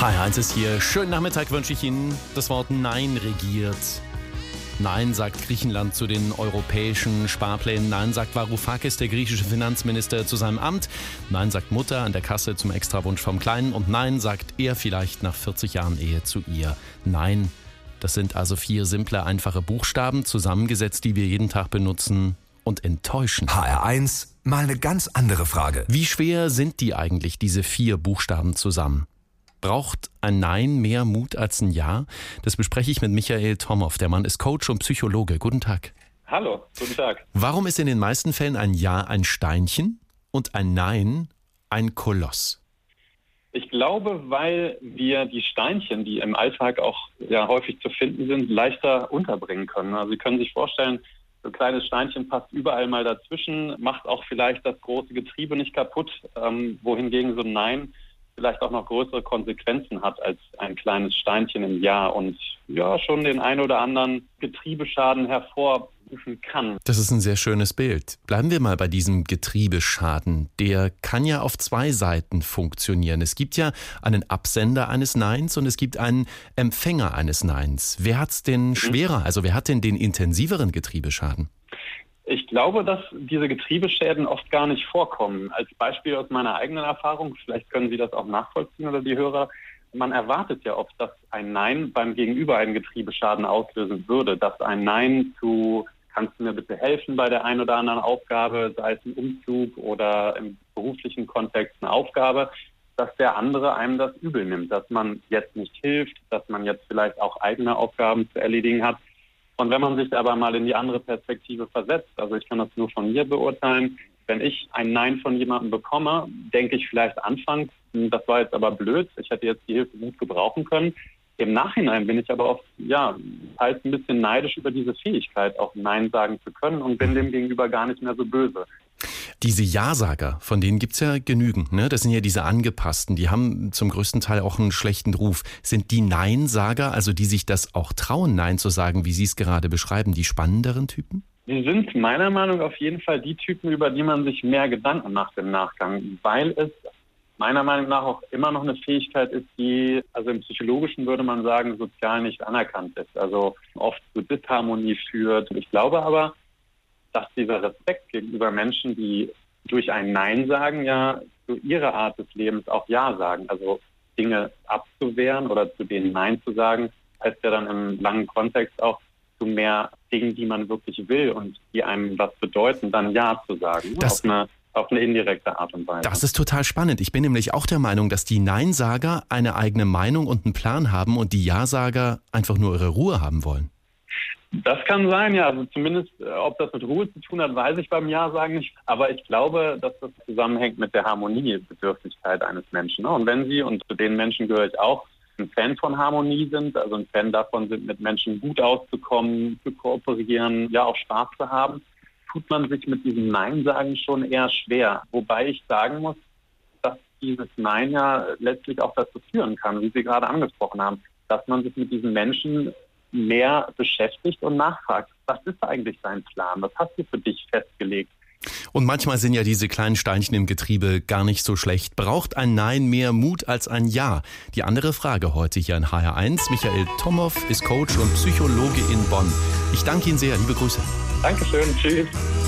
Hi, Heinz ist hier. Schönen Nachmittag wünsche ich Ihnen. Das Wort Nein regiert. Nein sagt Griechenland zu den europäischen Sparplänen. Nein sagt Varoufakis, der griechische Finanzminister, zu seinem Amt. Nein sagt Mutter an der Kasse zum Extrawunsch vom Kleinen. Und Nein sagt er vielleicht nach 40 Jahren Ehe zu ihr. Nein. Das sind also vier simple, einfache Buchstaben, zusammengesetzt, die wir jeden Tag benutzen und enttäuschen. HR1, mal eine ganz andere Frage. Wie schwer sind die eigentlich, diese vier Buchstaben zusammen? Braucht ein Nein mehr Mut als ein Ja? Das bespreche ich mit Michael Tomow. Der Mann ist Coach und Psychologe. Guten Tag. Hallo, guten Tag. Warum ist in den meisten Fällen ein Ja ein Steinchen und ein Nein ein Koloss? Ich glaube, weil wir die Steinchen, die im Alltag auch ja, häufig zu finden sind, leichter unterbringen können. Also Sie können sich vorstellen, so ein kleines Steinchen passt überall mal dazwischen, macht auch vielleicht das große Getriebe nicht kaputt, ähm, wohingegen so ein Nein vielleicht auch noch größere Konsequenzen hat als ein kleines Steinchen im Jahr und ja schon den ein oder anderen Getriebeschaden hervorrufen kann. Das ist ein sehr schönes Bild. Bleiben wir mal bei diesem Getriebeschaden. Der kann ja auf zwei Seiten funktionieren. Es gibt ja einen Absender eines Neins und es gibt einen Empfänger eines Neins. Wer hat es denn mhm. schwerer? Also wer hat denn den intensiveren Getriebeschaden? Ich glaube, dass diese Getriebeschäden oft gar nicht vorkommen. Als Beispiel aus meiner eigenen Erfahrung, vielleicht können Sie das auch nachvollziehen oder die Hörer, man erwartet ja oft, dass ein Nein beim Gegenüber einen Getriebeschaden auslösen würde, dass ein Nein zu kannst du mir bitte helfen bei der einen oder anderen Aufgabe, sei es ein Umzug oder im beruflichen Kontext eine Aufgabe, dass der andere einem das übel nimmt, dass man jetzt nicht hilft, dass man jetzt vielleicht auch eigene Aufgaben zu erledigen hat. Und wenn man sich aber mal in die andere Perspektive versetzt, also ich kann das nur von mir beurteilen, wenn ich ein Nein von jemandem bekomme, denke ich vielleicht anfangs, hm, das war jetzt aber blöd, ich hätte jetzt die Hilfe gut gebrauchen können. Im Nachhinein bin ich aber oft, ja, halt ein bisschen neidisch über diese Fähigkeit, auch Nein sagen zu können und bin dem gegenüber gar nicht mehr so böse. Diese Ja-Sager, von denen gibt es ja genügend. Ne? Das sind ja diese Angepassten, die haben zum größten Teil auch einen schlechten Ruf. Sind die Nein-Sager, also die sich das auch trauen, Nein zu sagen, wie Sie es gerade beschreiben, die spannenderen Typen? Sie sind meiner Meinung nach auf jeden Fall die Typen, über die man sich mehr Gedanken macht im Nachgang, weil es meiner Meinung nach auch immer noch eine Fähigkeit ist, die, also im Psychologischen würde man sagen, sozial nicht anerkannt ist. Also oft zu Disharmonie führt. Ich glaube aber, dass dieser Respekt gegenüber Menschen, die durch ein Nein sagen, ja zu ihrer Art des Lebens auch Ja sagen. Also Dinge abzuwehren oder zu denen Nein zu sagen, heißt ja dann im langen Kontext auch zu mehr Dingen, die man wirklich will und die einem was bedeuten, dann Ja zu sagen. Das, auf eine auf eine indirekte Art und Weise. Das ist total spannend. Ich bin nämlich auch der Meinung, dass die Neinsager eine eigene Meinung und einen Plan haben und die Ja-Sager einfach nur ihre Ruhe haben wollen. Das kann sein, ja. Also zumindest, äh, ob das mit Ruhe zu tun hat, weiß ich beim Ja sagen nicht. Aber ich glaube, dass das zusammenhängt mit der Harmoniebedürftigkeit eines Menschen. Ne? Und wenn Sie, und zu den Menschen gehöre ich auch, ein Fan von Harmonie sind, also ein Fan davon sind, mit Menschen gut auszukommen, zu kooperieren, ja auch Spaß zu haben, tut man sich mit diesem Nein sagen schon eher schwer. Wobei ich sagen muss, dass dieses Nein ja letztlich auch dazu führen kann, wie Sie gerade angesprochen haben, dass man sich mit diesen Menschen mehr beschäftigt und nachfragt, was ist eigentlich dein Plan? Was hast du für dich festgelegt? Und manchmal sind ja diese kleinen Steinchen im Getriebe gar nicht so schlecht. Braucht ein Nein mehr Mut als ein Ja? Die andere Frage heute hier in HR1. Michael Tomow ist Coach und Psychologe in Bonn. Ich danke Ihnen sehr. Liebe Grüße. Dankeschön. Tschüss.